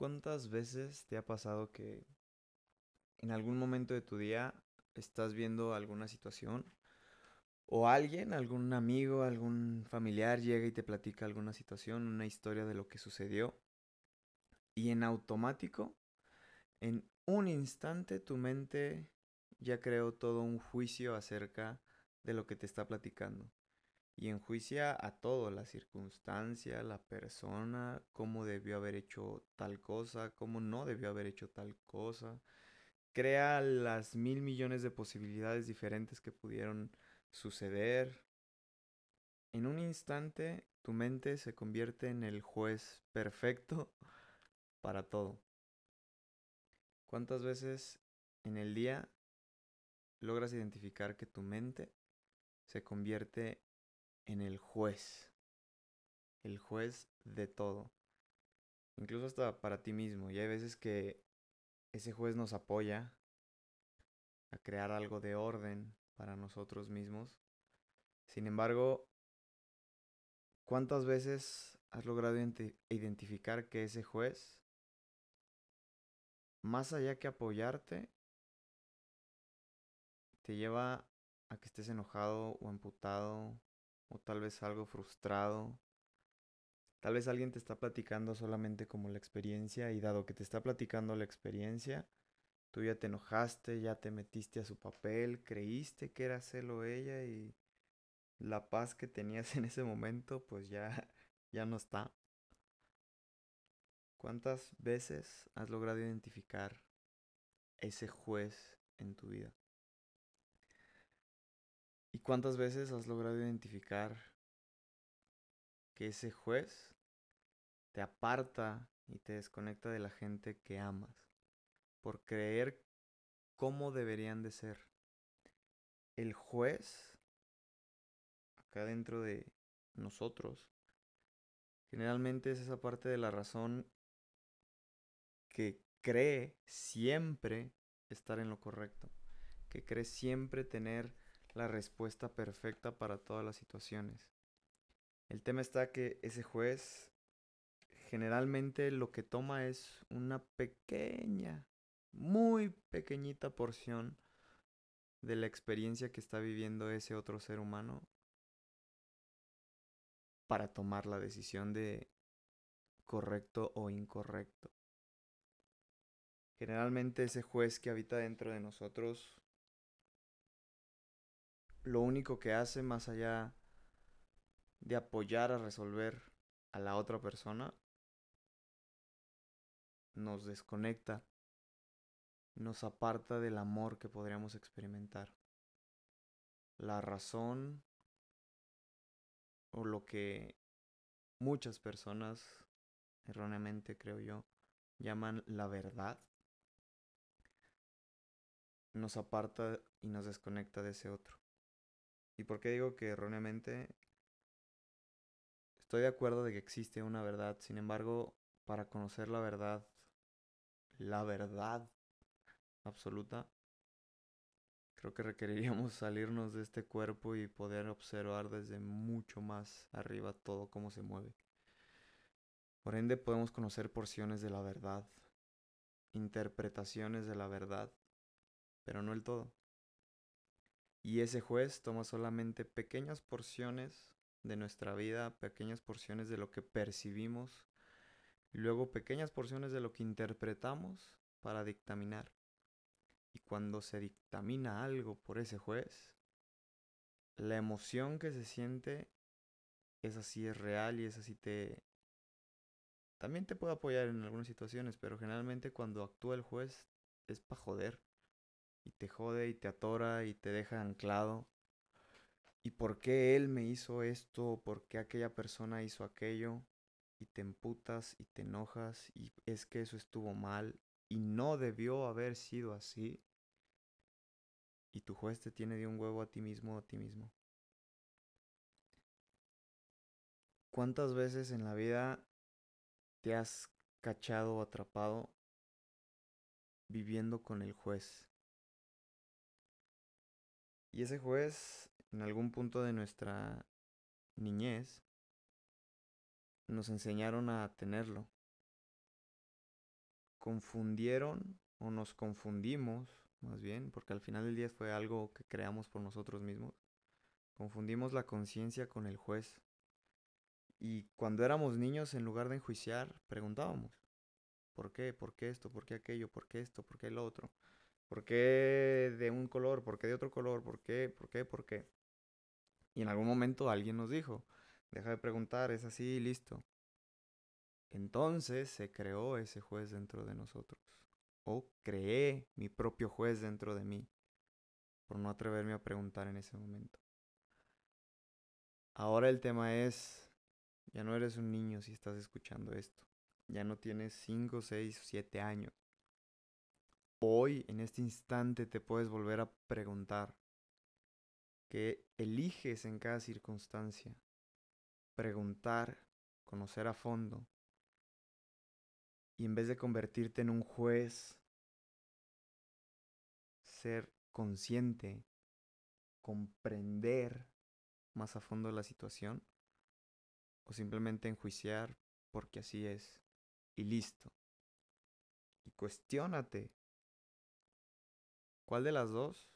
¿Cuántas veces te ha pasado que en algún momento de tu día estás viendo alguna situación o alguien, algún amigo, algún familiar llega y te platica alguna situación, una historia de lo que sucedió y en automático, en un instante tu mente ya creó todo un juicio acerca de lo que te está platicando y enjuicia a todo, la circunstancia, la persona, cómo debió haber hecho tal cosa, cómo no debió haber hecho tal cosa. Crea las mil millones de posibilidades diferentes que pudieron suceder. En un instante tu mente se convierte en el juez perfecto para todo. ¿Cuántas veces en el día logras identificar que tu mente se convierte en el juez, el juez de todo, incluso hasta para ti mismo. Y hay veces que ese juez nos apoya a crear algo de orden para nosotros mismos. Sin embargo, ¿cuántas veces has logrado identificar que ese juez, más allá que apoyarte, te lleva a que estés enojado o amputado tal vez algo frustrado. Tal vez alguien te está platicando solamente como la experiencia y dado que te está platicando la experiencia, tú ya te enojaste, ya te metiste a su papel, creíste que era celo ella y la paz que tenías en ese momento pues ya ya no está. ¿Cuántas veces has logrado identificar ese juez en tu vida? ¿Y cuántas veces has logrado identificar que ese juez te aparta y te desconecta de la gente que amas por creer cómo deberían de ser? El juez, acá dentro de nosotros, generalmente es esa parte de la razón que cree siempre estar en lo correcto, que cree siempre tener la respuesta perfecta para todas las situaciones. El tema está que ese juez generalmente lo que toma es una pequeña, muy pequeñita porción de la experiencia que está viviendo ese otro ser humano para tomar la decisión de correcto o incorrecto. Generalmente ese juez que habita dentro de nosotros lo único que hace más allá de apoyar a resolver a la otra persona, nos desconecta, nos aparta del amor que podríamos experimentar. La razón o lo que muchas personas, erróneamente creo yo, llaman la verdad, nos aparta y nos desconecta de ese otro. ¿Y por qué digo que erróneamente? Estoy de acuerdo de que existe una verdad, sin embargo, para conocer la verdad, la verdad absoluta, creo que requeriríamos salirnos de este cuerpo y poder observar desde mucho más arriba todo cómo se mueve. Por ende podemos conocer porciones de la verdad, interpretaciones de la verdad, pero no el todo. Y ese juez toma solamente pequeñas porciones de nuestra vida, pequeñas porciones de lo que percibimos, y luego pequeñas porciones de lo que interpretamos para dictaminar. Y cuando se dictamina algo por ese juez, la emoción que se siente, es así es real y es así te... También te puede apoyar en algunas situaciones, pero generalmente cuando actúa el juez es para joder y te jode y te atora y te deja anclado. ¿Y por qué él me hizo esto? ¿Por qué aquella persona hizo aquello? Y te emputas y te enojas y es que eso estuvo mal y no debió haber sido así. Y tu juez te tiene de un huevo a ti mismo a ti mismo. ¿Cuántas veces en la vida te has cachado o atrapado viviendo con el juez? Y ese juez, en algún punto de nuestra niñez, nos enseñaron a tenerlo. confundieron o nos confundimos, más bien, porque al final del día fue algo que creamos por nosotros mismos. Confundimos la conciencia con el juez. Y cuando éramos niños, en lugar de enjuiciar, preguntábamos, ¿por qué? ¿Por qué esto? ¿Por qué aquello? ¿Por qué esto? ¿Por qué lo otro? ¿Por qué de un color? ¿Por qué de otro color? ¿Por qué? ¿Por qué? ¿Por qué? Y en algún momento alguien nos dijo, deja de preguntar, es así, listo. Entonces se creó ese juez dentro de nosotros. O creé mi propio juez dentro de mí. Por no atreverme a preguntar en ese momento. Ahora el tema es, ya no eres un niño si estás escuchando esto. Ya no tienes 5, 6, 7 años. Hoy, en este instante, te puedes volver a preguntar qué eliges en cada circunstancia. Preguntar, conocer a fondo. Y en vez de convertirte en un juez, ser consciente, comprender más a fondo la situación o simplemente enjuiciar porque así es y listo. Y cuestiónate. ¿Cuál de las dos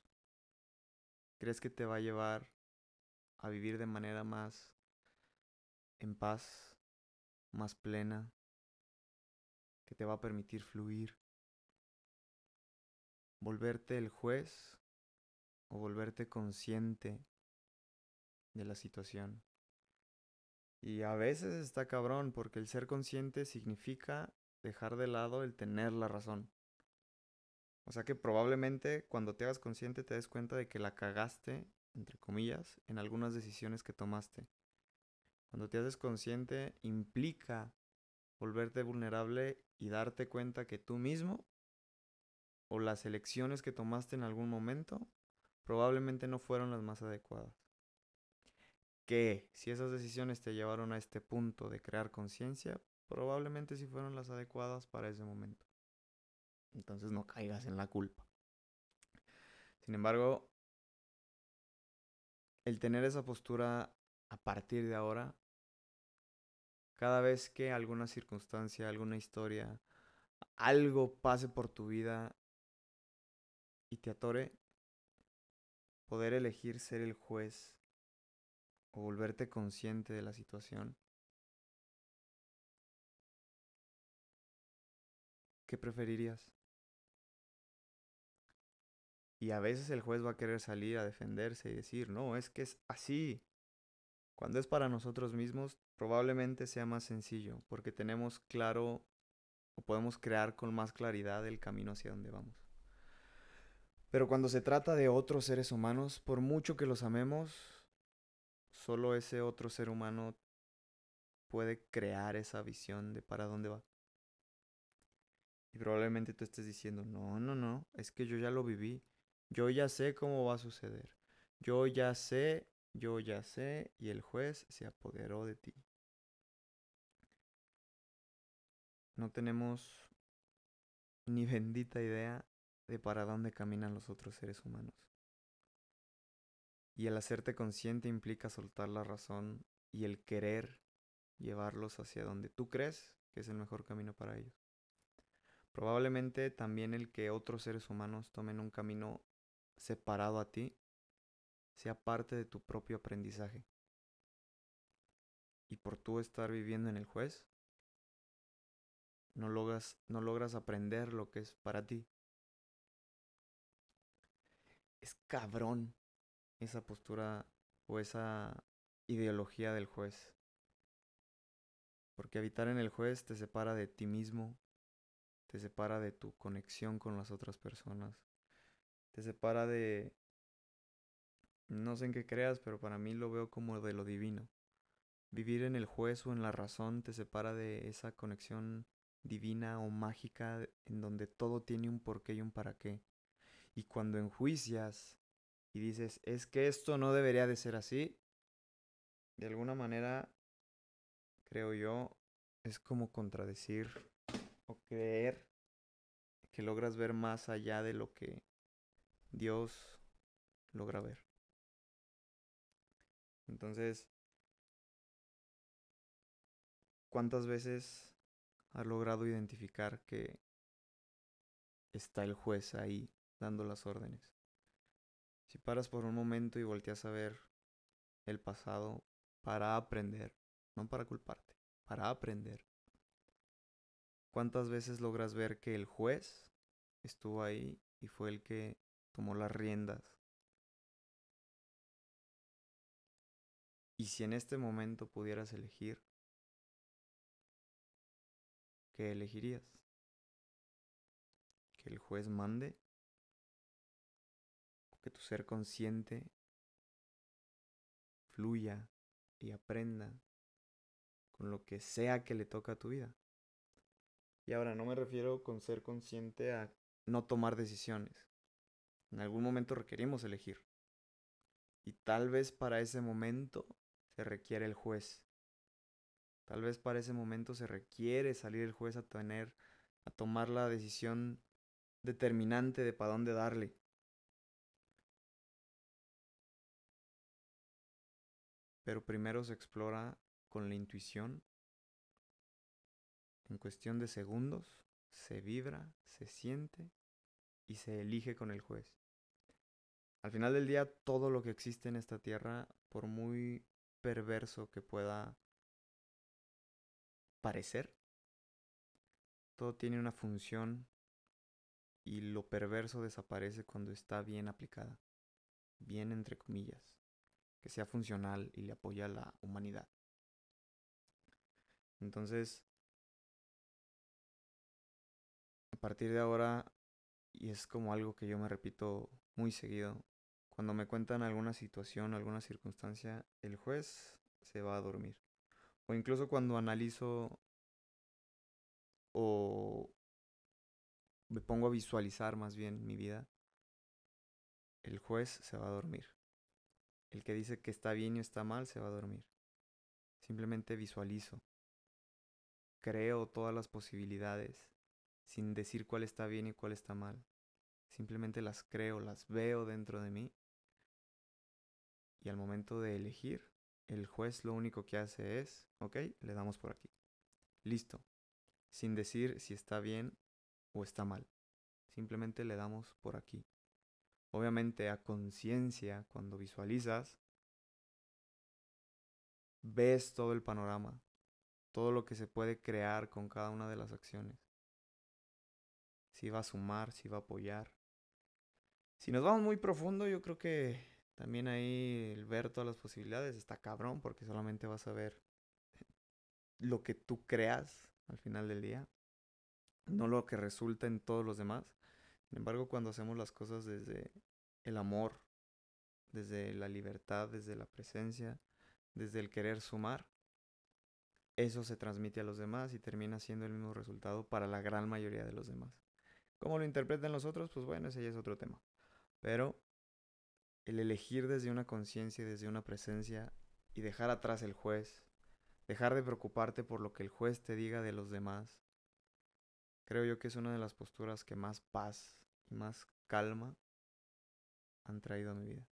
crees que te va a llevar a vivir de manera más en paz, más plena, que te va a permitir fluir? Volverte el juez o volverte consciente de la situación. Y a veces está cabrón porque el ser consciente significa dejar de lado el tener la razón. O sea que probablemente cuando te hagas consciente te des cuenta de que la cagaste, entre comillas, en algunas decisiones que tomaste. Cuando te haces consciente implica volverte vulnerable y darte cuenta que tú mismo o las elecciones que tomaste en algún momento probablemente no fueron las más adecuadas que si esas decisiones te llevaron a este punto de crear conciencia, probablemente sí fueron las adecuadas para ese momento. Entonces no caigas en la culpa. Sin embargo, el tener esa postura a partir de ahora, cada vez que alguna circunstancia, alguna historia, algo pase por tu vida y te atore, poder elegir ser el juez o volverte consciente de la situación. ¿Qué preferirías? Y a veces el juez va a querer salir a defenderse y decir, no, es que es así. Cuando es para nosotros mismos, probablemente sea más sencillo, porque tenemos claro o podemos crear con más claridad el camino hacia donde vamos. Pero cuando se trata de otros seres humanos, por mucho que los amemos, solo ese otro ser humano puede crear esa visión de para dónde va. Y probablemente tú estés diciendo, no, no, no, es que yo ya lo viví. Yo ya sé cómo va a suceder. Yo ya sé, yo ya sé, y el juez se apoderó de ti. No tenemos ni bendita idea de para dónde caminan los otros seres humanos. Y el hacerte consciente implica soltar la razón y el querer llevarlos hacia donde tú crees que es el mejor camino para ellos. Probablemente también el que otros seres humanos tomen un camino separado a ti sea parte de tu propio aprendizaje. Y por tú estar viviendo en el juez, no logras, no logras aprender lo que es para ti. Es cabrón esa postura o esa ideología del juez. Porque habitar en el juez te separa de ti mismo, te separa de tu conexión con las otras personas, te separa de... No sé en qué creas, pero para mí lo veo como de lo divino. Vivir en el juez o en la razón te separa de esa conexión divina o mágica en donde todo tiene un porqué y un para qué. Y cuando enjuicias y dices, es que esto no debería de ser así, de alguna manera, creo yo, es como contradecir o creer que logras ver más allá de lo que Dios logra ver. Entonces, ¿cuántas veces has logrado identificar que está el juez ahí dando las órdenes. Si paras por un momento y volteas a ver el pasado para aprender, no para culparte, para aprender. ¿Cuántas veces logras ver que el juez estuvo ahí y fue el que tomó las riendas? Y si en este momento pudieras elegir, ¿qué elegirías? ¿Que el juez mande? ¿O que tu ser consciente fluya y aprenda con lo que sea que le toca a tu vida? Y ahora no me refiero con ser consciente a no tomar decisiones. En algún momento requerimos elegir. Y tal vez para ese momento se requiere el juez. Tal vez para ese momento se requiere salir el juez a tener, a tomar la decisión determinante de para dónde darle. Pero primero se explora con la intuición. En cuestión de segundos se vibra, se siente y se elige con el juez. Al final del día, todo lo que existe en esta tierra, por muy perverso que pueda parecer, todo tiene una función y lo perverso desaparece cuando está bien aplicada, bien entre comillas, que sea funcional y le apoya a la humanidad. Entonces, a partir de ahora, y es como algo que yo me repito muy seguido, cuando me cuentan alguna situación, alguna circunstancia, el juez se va a dormir. O incluso cuando analizo o me pongo a visualizar más bien mi vida, el juez se va a dormir. El que dice que está bien y está mal se va a dormir. Simplemente visualizo. Creo todas las posibilidades sin decir cuál está bien y cuál está mal. Simplemente las creo, las veo dentro de mí y al momento de elegir, el juez lo único que hace es, ok, le damos por aquí. Listo. Sin decir si está bien o está mal. Simplemente le damos por aquí. Obviamente a conciencia, cuando visualizas, ves todo el panorama, todo lo que se puede crear con cada una de las acciones. Si va a sumar, si va a apoyar. Si nos vamos muy profundo, yo creo que también ahí el ver todas las posibilidades está cabrón porque solamente vas a ver lo que tú creas al final del día, no lo que resulta en todos los demás. Sin embargo, cuando hacemos las cosas desde el amor, desde la libertad, desde la presencia, desde el querer sumar, eso se transmite a los demás y termina siendo el mismo resultado para la gran mayoría de los demás. ¿Cómo lo interpretan los otros? Pues bueno, ese ya es otro tema. Pero el elegir desde una conciencia y desde una presencia y dejar atrás el juez, dejar de preocuparte por lo que el juez te diga de los demás, creo yo que es una de las posturas que más paz y más calma han traído a mi vida.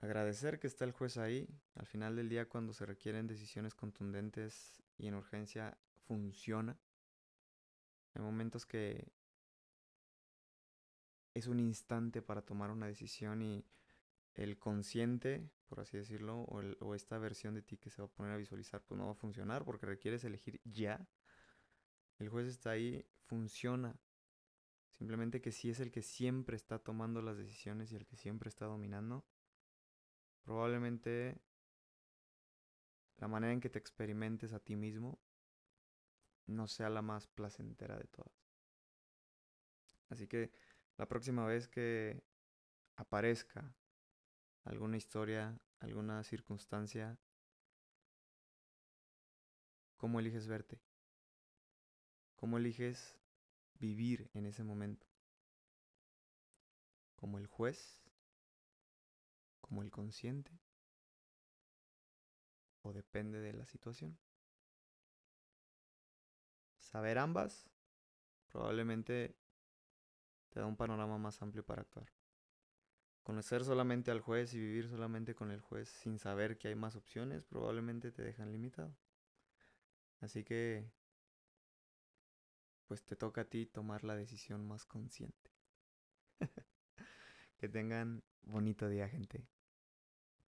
Agradecer que está el juez ahí, al final del día cuando se requieren decisiones contundentes y en urgencia funciona. Hay momentos que es un instante para tomar una decisión y el consciente, por así decirlo, o, esta versión de ti que se va a poner a visualizar, pues no va a funcionar porque requieres elegir ya. El juez está ahí, funciona. Simplemente que si es el que siempre está tomando las decisiones y el que siempre está dominando, probablemente la manera en que te experimentes a ti mismo no sea la más placentera de todas. Así que la próxima vez que aparezca alguna historia, alguna circunstancia, ¿cómo eliges verte? ¿Cómo eliges vivir en ese momento? ¿Como el juez? ¿Como el consciente? ¿O depende de la situación? Saber ambas probablemente te da un panorama más amplio para actuar. Conocer solamente al juez y vivir solamente con el juez sin saber que hay más opciones probablemente te dejan limitado. Así que, pues te toca a ti tomar la decisión más consciente. que tengan bonito día, gente.